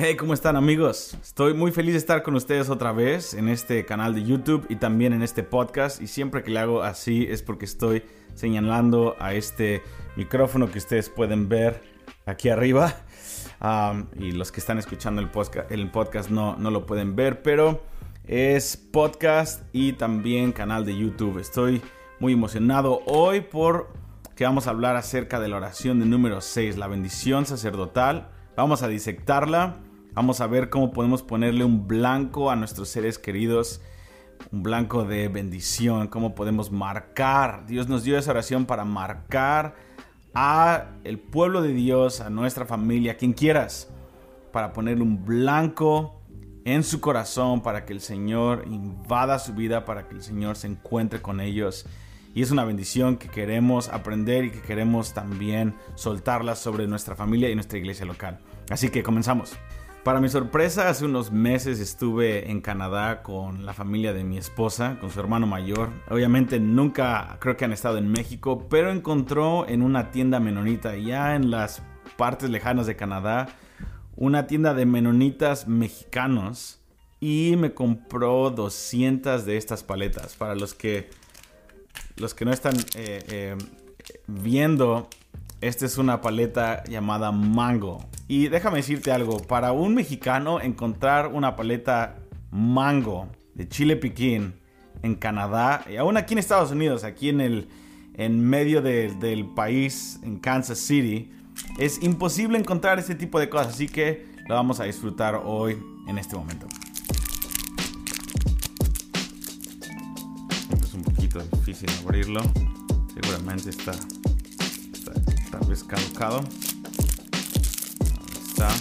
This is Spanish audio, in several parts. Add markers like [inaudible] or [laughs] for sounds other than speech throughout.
Hey, ¿cómo están amigos? Estoy muy feliz de estar con ustedes otra vez en este canal de YouTube y también en este podcast. Y siempre que le hago así es porque estoy señalando a este micrófono que ustedes pueden ver aquí arriba. [laughs] Y los que están escuchando el podcast, no, no lo pueden ver, pero es podcast y también canal de YouTube. Estoy muy emocionado hoy por que vamos a hablar acerca de la oración de número 6, la bendición sacerdotal. Vamos a disectarla Vamos a ver cómo podemos ponerle un blanco a nuestros seres queridos, un blanco de bendición, cómo podemos marcar. Dios nos dio esa oración para marcar a el pueblo de Dios, a nuestra familia, quien quieras, para ponerle un blanco en su corazón, para que el Señor invada su vida, para que el Señor se encuentre con ellos. Y es una bendición que queremos aprender y que queremos también soltarla sobre nuestra familia y nuestra iglesia local. Así que comenzamos. Para mi sorpresa, hace unos meses estuve en Canadá con la familia de mi esposa, con su hermano mayor. Obviamente nunca creo que han estado en México, pero encontró en una tienda menonita ya en las partes lejanas de Canadá una tienda de menonitas mexicanos y me compró 200 de estas paletas. Para los que los que no están eh, eh, viendo esta es una paleta llamada Mango. Y déjame decirte algo, para un mexicano encontrar una paleta Mango de chile piquín en Canadá, y aún aquí en Estados Unidos, aquí en el en medio del país, en Kansas City, es imposible encontrar este tipo de cosas, así que lo vamos a disfrutar hoy en este momento. Es un poquito difícil abrirlo, seguramente está tal vez caducado. Está.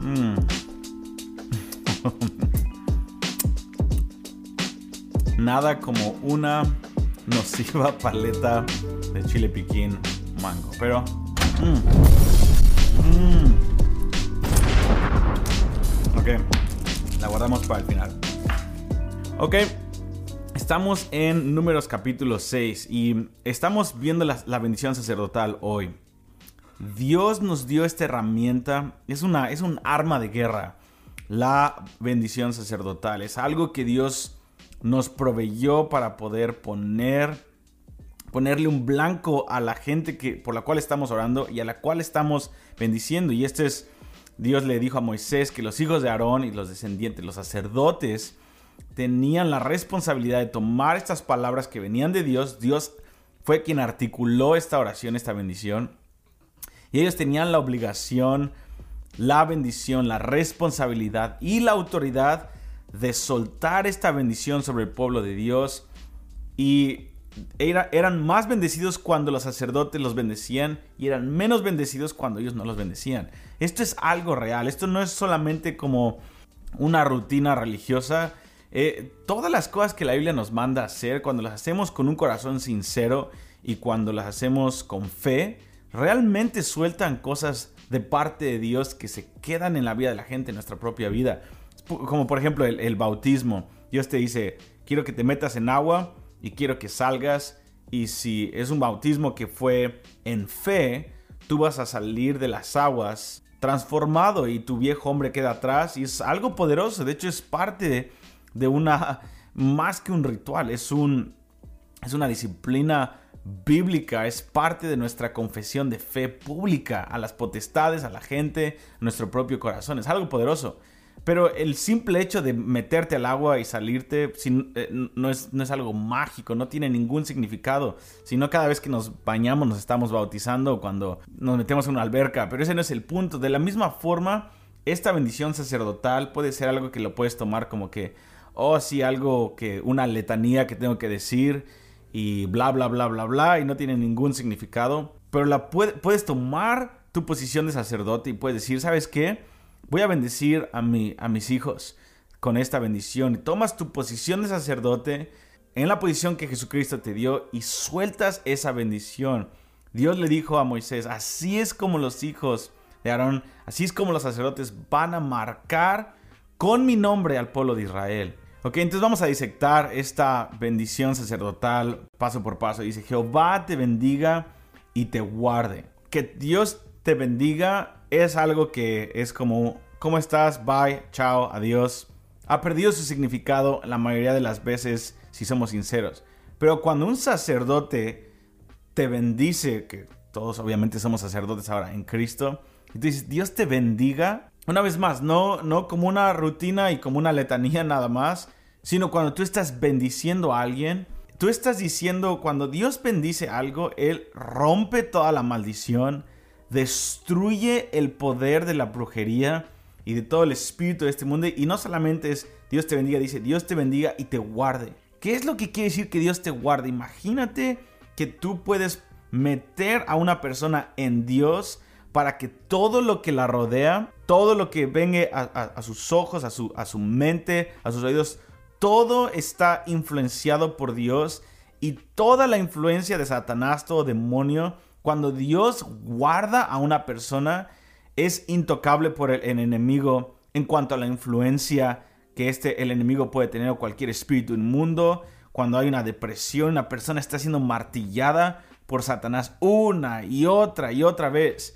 Mm. [laughs] Nada como una nociva [laughs] paleta de chile piquín mango. Pero... Mm. Mm. Ok. La guardamos para el final. Ok. Estamos en Números capítulo 6 y estamos viendo la, bendición sacerdotal hoy. Dios nos dio esta herramienta, es, una, es un arma de guerra, la bendición sacerdotal. Es algo que Dios nos proveyó para poder poner, ponerle un blanco a la gente que, por la cual estamos orando y a la cual estamos bendiciendo. Y este es, Dios le dijo a Moisés que los hijos de Aarón y los descendientes, los sacerdotes, tenían la responsabilidad de tomar estas palabras que venían de Dios. Dios fue quien articuló esta oración, esta bendición. Y ellos tenían la obligación, la bendición, la responsabilidad y la autoridad de soltar esta bendición sobre el pueblo de Dios. Y eran más bendecidos cuando los sacerdotes los bendecían y eran menos bendecidos cuando ellos no los bendecían. Esto es algo real, esto no es solamente como una rutina religiosa, eh, todas las cosas que la Biblia nos manda hacer, cuando las hacemos con un corazón sincero y cuando las hacemos con fe, realmente sueltan cosas de parte de Dios que se quedan en la vida de la gente, en nuestra propia vida. Como por ejemplo el, bautismo. Dios te dice, quiero que te metas en agua y quiero que salgas. Y si es un bautismo que fue en fe, tú vas a salir de las aguas transformado y tu viejo hombre queda atrás. Y es algo poderoso. De hecho, es parte de de una, más que un ritual, es, un, es una disciplina bíblica, es parte de nuestra confesión de fe pública a las potestades, a la gente, nuestro propio corazón. Es algo poderoso. Pero el simple hecho de meterte al agua y salirte eh, no, es, no es algo mágico, no tiene ningún significado, sino cada vez que nos bañamos nos estamos bautizando cuando nos metemos en una alberca. Pero ese no es el punto. De la misma forma, esta bendición sacerdotal puede ser algo que lo puedes tomar como que, oh, sí, algo que, una letanía que tengo que decir y bla, bla, bla, bla, bla, y no tiene ningún significado. Pero la puedes tomar tu posición de sacerdote y puedes decir, ¿sabes qué? Voy a bendecir a, mi, a mis hijos con esta bendición. Y tomas tu posición de sacerdote en la posición que Jesucristo te dio y sueltas esa bendición. Dios le dijo a Moisés, así es como los hijos de Aarón, así es como los sacerdotes van a marcar con mi nombre al pueblo de Israel. Ok, entonces vamos a disectar esta bendición sacerdotal paso por paso. Dice, Jehová te bendiga y te guarde. Que Dios te bendiga es algo que es como, ¿cómo estás? Bye, chao, adiós. Ha perdido su significado la mayoría de las veces, si somos sinceros. Pero cuando un sacerdote te bendice, que todos obviamente somos sacerdotes ahora en Cristo, y Dios te bendiga, una vez más, no, no como una rutina y como una letanía nada más, sino cuando tú estás bendiciendo a alguien, tú estás diciendo, cuando Dios bendice algo, Él rompe toda la maldición, destruye el poder de la brujería y de todo el espíritu de este mundo. Y no solamente es Dios te bendiga, dice Dios te bendiga y te guarde. ¿Qué es lo que quiere decir que Dios te guarde? Imagínate que tú puedes meter a una persona en Dios para que todo lo que la rodea, todo lo que venga a, sus ojos, a su, a su mente, a sus oídos, todo está influenciado por Dios y toda la influencia de Satanás, todo demonio, cuando Dios guarda a una persona, es intocable por el, enemigo en cuanto a la influencia que este, el enemigo puede tener o cualquier espíritu inmundo. Cuando hay una depresión, una persona está siendo martillada por Satanás una y otra y otra vez.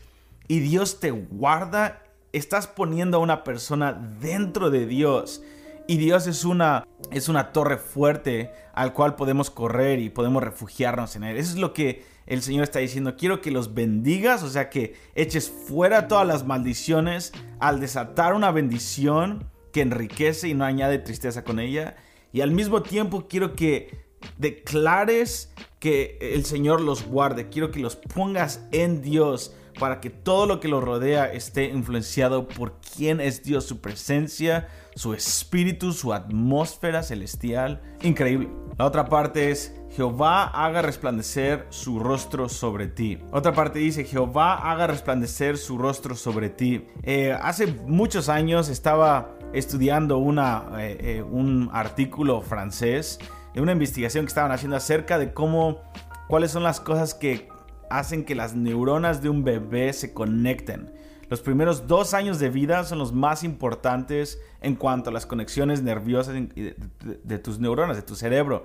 Y Dios te guarda, estás poniendo a una persona dentro de Dios. Y Dios es una, es una torre fuerte al cual podemos correr y podemos refugiarnos en Él. Eso es lo que el Señor está diciendo. Quiero que los bendigas, o sea, que eches fuera todas las maldiciones al desatar una bendición que enriquece y no añade tristeza con ella. Y al mismo tiempo quiero que declares que el Señor los guarde. Quiero que los pongas en Dios para que todo lo que los rodea esté influenciado por quién es Dios, su presencia, su espíritu, su atmósfera celestial. Increíble. La otra parte es Jehová haga resplandecer su rostro sobre ti. Otra parte dice, Jehová haga resplandecer su rostro sobre ti. Eh, hace muchos años estaba estudiando una, eh, eh, un artículo francés de una investigación que estaban haciendo acerca de cómo, cuáles son las cosas que hacen que las neuronas de un bebé se conecten. Los primeros dos años de vida son los más importantes en cuanto a las conexiones nerviosas de, tus neuronas, de tu cerebro.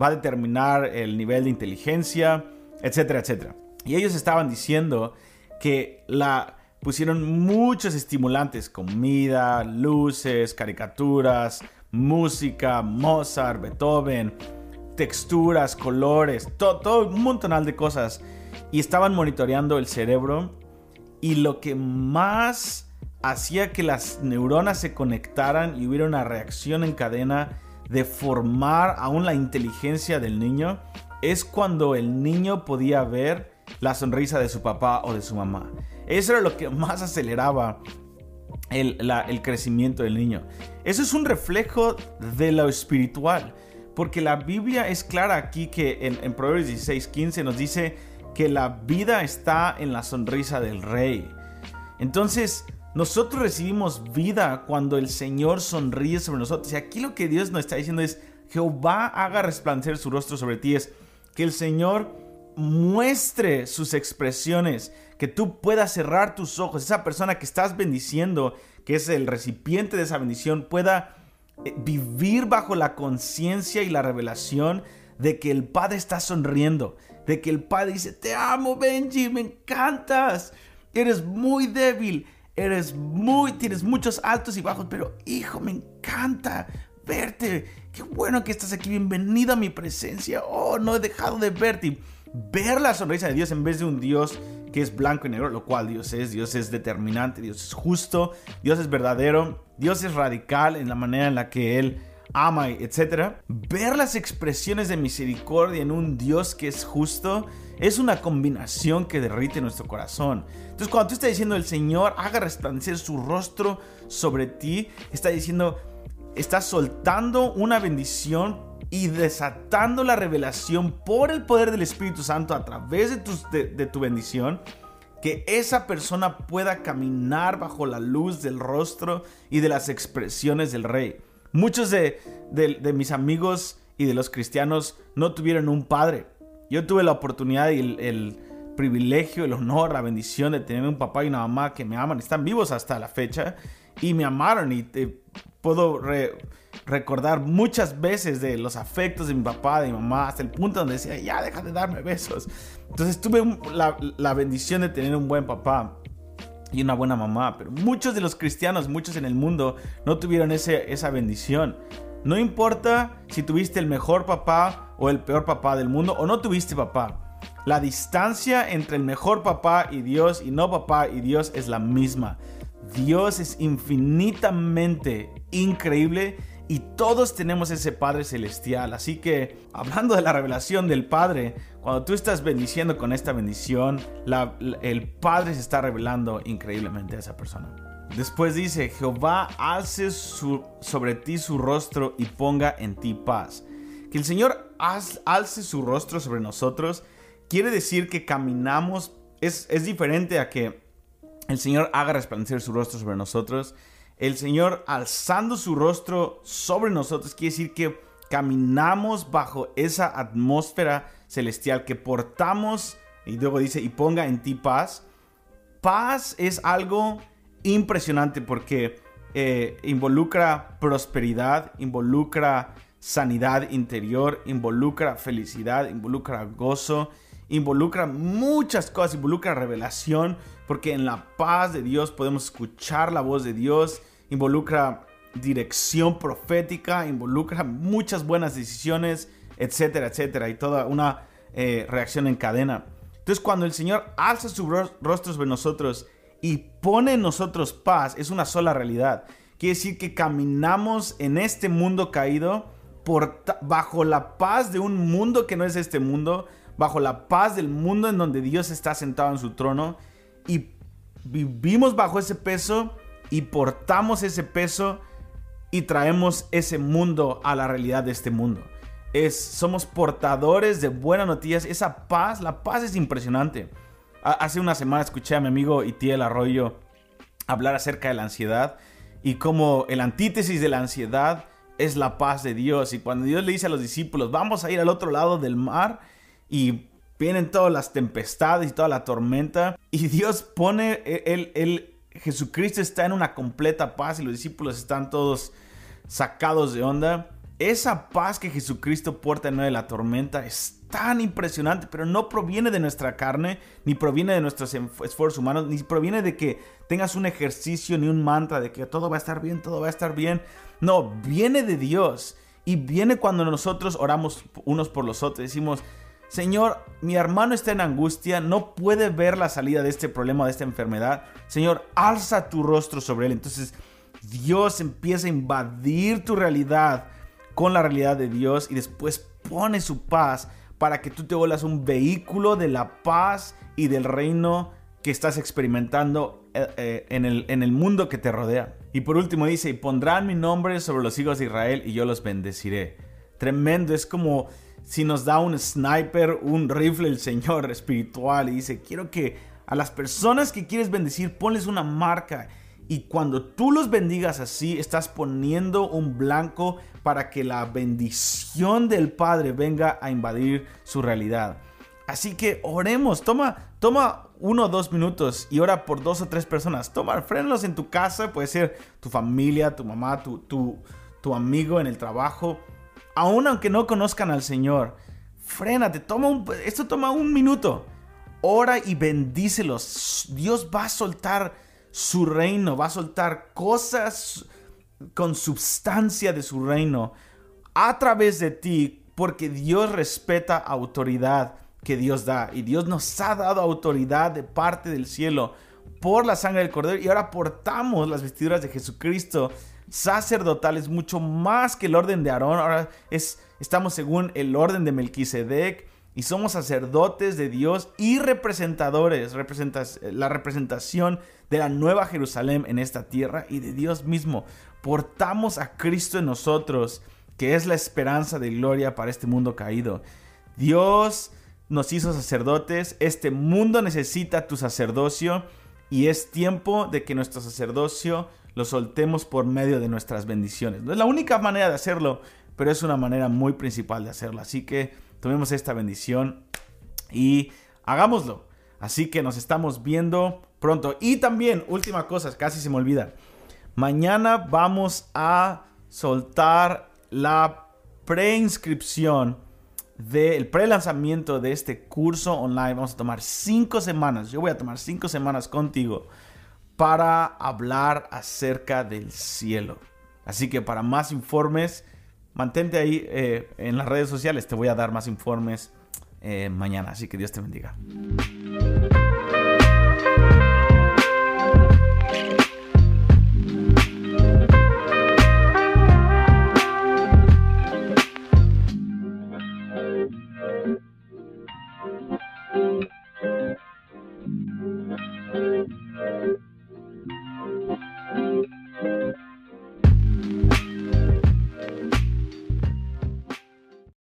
Va a determinar el nivel de inteligencia, etcétera, etcétera. Y ellos estaban diciendo que la pusieron muchos estimulantes, comida, luces, caricaturas, música, Mozart, Beethoven, texturas, colores, todo, todo un montonal de cosas y estaban monitoreando el cerebro y lo que más hacía que las neuronas se conectaran y hubiera una reacción en cadena de formar aún la inteligencia del niño es cuando el niño podía ver la sonrisa de su papá o de su mamá. Eso era lo que más aceleraba el, crecimiento del niño. Eso es un reflejo de lo espiritual, porque la Biblia es clara aquí que en, en Proverbios 16, 15 nos dice que la vida está en la sonrisa del rey. Entonces, nosotros recibimos vida cuando el Señor sonríe sobre nosotros. Y aquí lo que Dios nos está diciendo es, Jehová haga resplandecer su rostro sobre ti. Es que el Señor muestre sus expresiones, que tú puedas cerrar tus ojos. Esa persona que estás bendiciendo, que es el recipiente de esa bendición, pueda eh, vivir bajo la conciencia y la revelación de que el Padre está sonriendo, de que el padre dice, te amo Benji, me encantas, eres muy débil, eres muy, tienes muchos altos y bajos, pero hijo, me encanta verte, qué bueno que estás aquí, bienvenido a mi presencia, oh, no he dejado de verte. Ver la sonrisa de Dios en vez de un Dios que es blanco y negro, lo cual Dios es. Dios es determinante, Dios es justo, Dios es verdadero, Dios es radical en la manera en la que Él ama, etc. Ver las expresiones de misericordia en un Dios que es justo es una combinación que derrite nuestro corazón. Entonces cuando tú estás diciendo el Señor haga resplandecer su rostro sobre ti, está diciendo, está soltando una bendición y desatando la revelación por el poder del Espíritu Santo a través de de tu bendición que esa persona pueda caminar bajo la luz del rostro y de las expresiones del Rey. Muchos de, mis amigos y de los cristianos no tuvieron un padre. Yo tuve la oportunidad y el, privilegio, el honor, la bendición de tener un papá y una mamá que me aman, están vivos hasta la fecha y me amaron y puedo recordar muchas veces de los afectos de mi papá, de mi mamá, hasta el punto donde decía, ya deja de darme besos. Entonces tuve la, la bendición de tener un buen papá. Y una buena mamá. Pero muchos de los cristianos, muchos en el mundo, no tuvieron ese, esa bendición. No importa si tuviste el mejor papá o el peor papá del mundo o no tuviste papá. La distancia entre el mejor papá y Dios y no papá y Dios es la misma. Dios es infinitamente increíble y todos tenemos ese Padre Celestial. Así que, hablando de la revelación del Padre, cuando tú estás bendiciendo con esta bendición, el Padre se está revelando increíblemente a esa persona. Después dice, Jehová alce sobre ti su rostro y ponga en ti paz. Que el Señor alce su rostro sobre nosotros quiere decir que caminamos, es, es diferente a que el Señor haga resplandecer su rostro sobre nosotros el Señor alzando su rostro sobre nosotros quiere decir que caminamos bajo esa atmósfera celestial, que portamos, y luego dice, y ponga en ti paz. Paz es algo impresionante porque eh, involucra prosperidad, involucra sanidad interior, involucra felicidad, involucra gozo, involucra muchas cosas, involucra revelación, porque en la paz de Dios podemos escuchar la voz de Dios, involucra dirección profética, involucra muchas buenas decisiones, etcétera, etcétera, y toda una eh, reacción en cadena. Entonces cuando el Señor alza su rostro sobre nosotros y pone en nosotros paz, es una sola realidad. Quiere decir que caminamos en este mundo caído por, bajo la paz de un mundo que no es este mundo, bajo la paz del mundo en donde Dios está sentado en su trono y vivimos bajo ese peso y portamos ese peso y traemos ese mundo a la realidad de este mundo. Es, somos portadores de buenas noticias. Esa paz, la paz es impresionante. Hace una semana escuché a mi amigo Itiel Arroyo hablar acerca de la ansiedad y como el antítesis de la ansiedad es la paz de Dios. Y cuando Dios le dice a los discípulos, vamos a ir al otro lado del mar y vienen todas las tempestades y toda la tormenta y [laughs] Dios pone, el, el, Jesucristo está en una completa paz y los discípulos están todos sacados de onda. Esa paz que Jesucristo porta en medio de la tormenta es tan impresionante, pero no proviene de nuestra carne, ni proviene de nuestros esfuerzos humanos, ni proviene de que tengas un ejercicio ni un mantra de que todo va a estar bien, todo va a estar bien. No, viene de Dios y viene cuando nosotros oramos unos por los otros. Decimos, Señor, mi hermano está en angustia, no puede ver la salida de este problema, de esta enfermedad. Señor, alza tu rostro sobre él. Entonces Dios empieza a invadir tu realidad con la realidad de Dios y después pone su paz para que tú te vuelvas un vehículo de la paz y del reino que estás experimentando eh, eh, en el, en el mundo que te rodea. Y por último dice, y pondrán mi nombre sobre los hijos de Israel y yo los bendeciré. Tremendo, es como si nos da un sniper, un rifle el Señor [laughs] espiritual y dice, quiero que a las personas que quieres bendecir, ponles una marca. Y cuando tú los bendigas así, estás poniendo un blanco para que la bendición del Padre venga a invadir su realidad. Así que oremos, toma, toma uno o dos minutos y ora por dos o tres personas. Toma, frenos en tu casa, puede ser tu familia, tu mamá, tu, tu, tu amigo en el trabajo aún aunque no conozcan al Señor, frénate, toma un, esto toma un minuto. Ora y bendícelos. Dios va a soltar su reino, va a soltar cosas con substancia de su reino a través de ti, porque Dios respeta autoridad que Dios da. Y Dios nos ha dado autoridad de parte del cielo por la sangre del Cordero. Y ahora portamos las vestiduras de Jesucristo sacerdotal es mucho más que el orden de Aarón. Ahora es, estamos según el orden de Melquisedec y somos sacerdotes de Dios y representadores, la representación de la nueva Jerusalén en esta tierra y de Dios mismo. Portamos a Cristo en nosotros, que es la esperanza de gloria para este mundo caído. Dios nos hizo sacerdotes, este mundo necesita tu sacerdocio y es tiempo de que nuestro sacerdocio lo soltemos por medio de nuestras bendiciones. No es la única manera de hacerlo, pero es una manera muy principal de hacerlo. Así que tomemos esta bendición y hagámoslo. Así que nos estamos viendo pronto. Y también, última cosa, casi se me olvida. Mañana vamos a soltar la preinscripción del pre-lanzamiento de este curso online. Vamos a tomar cinco semanas. Yo voy a tomar cinco semanas contigo para hablar acerca del cielo. Así que para más informes, mantente ahí eh, en las redes sociales. Te voy a dar más informes eh, mañana. Así que Dios te bendiga.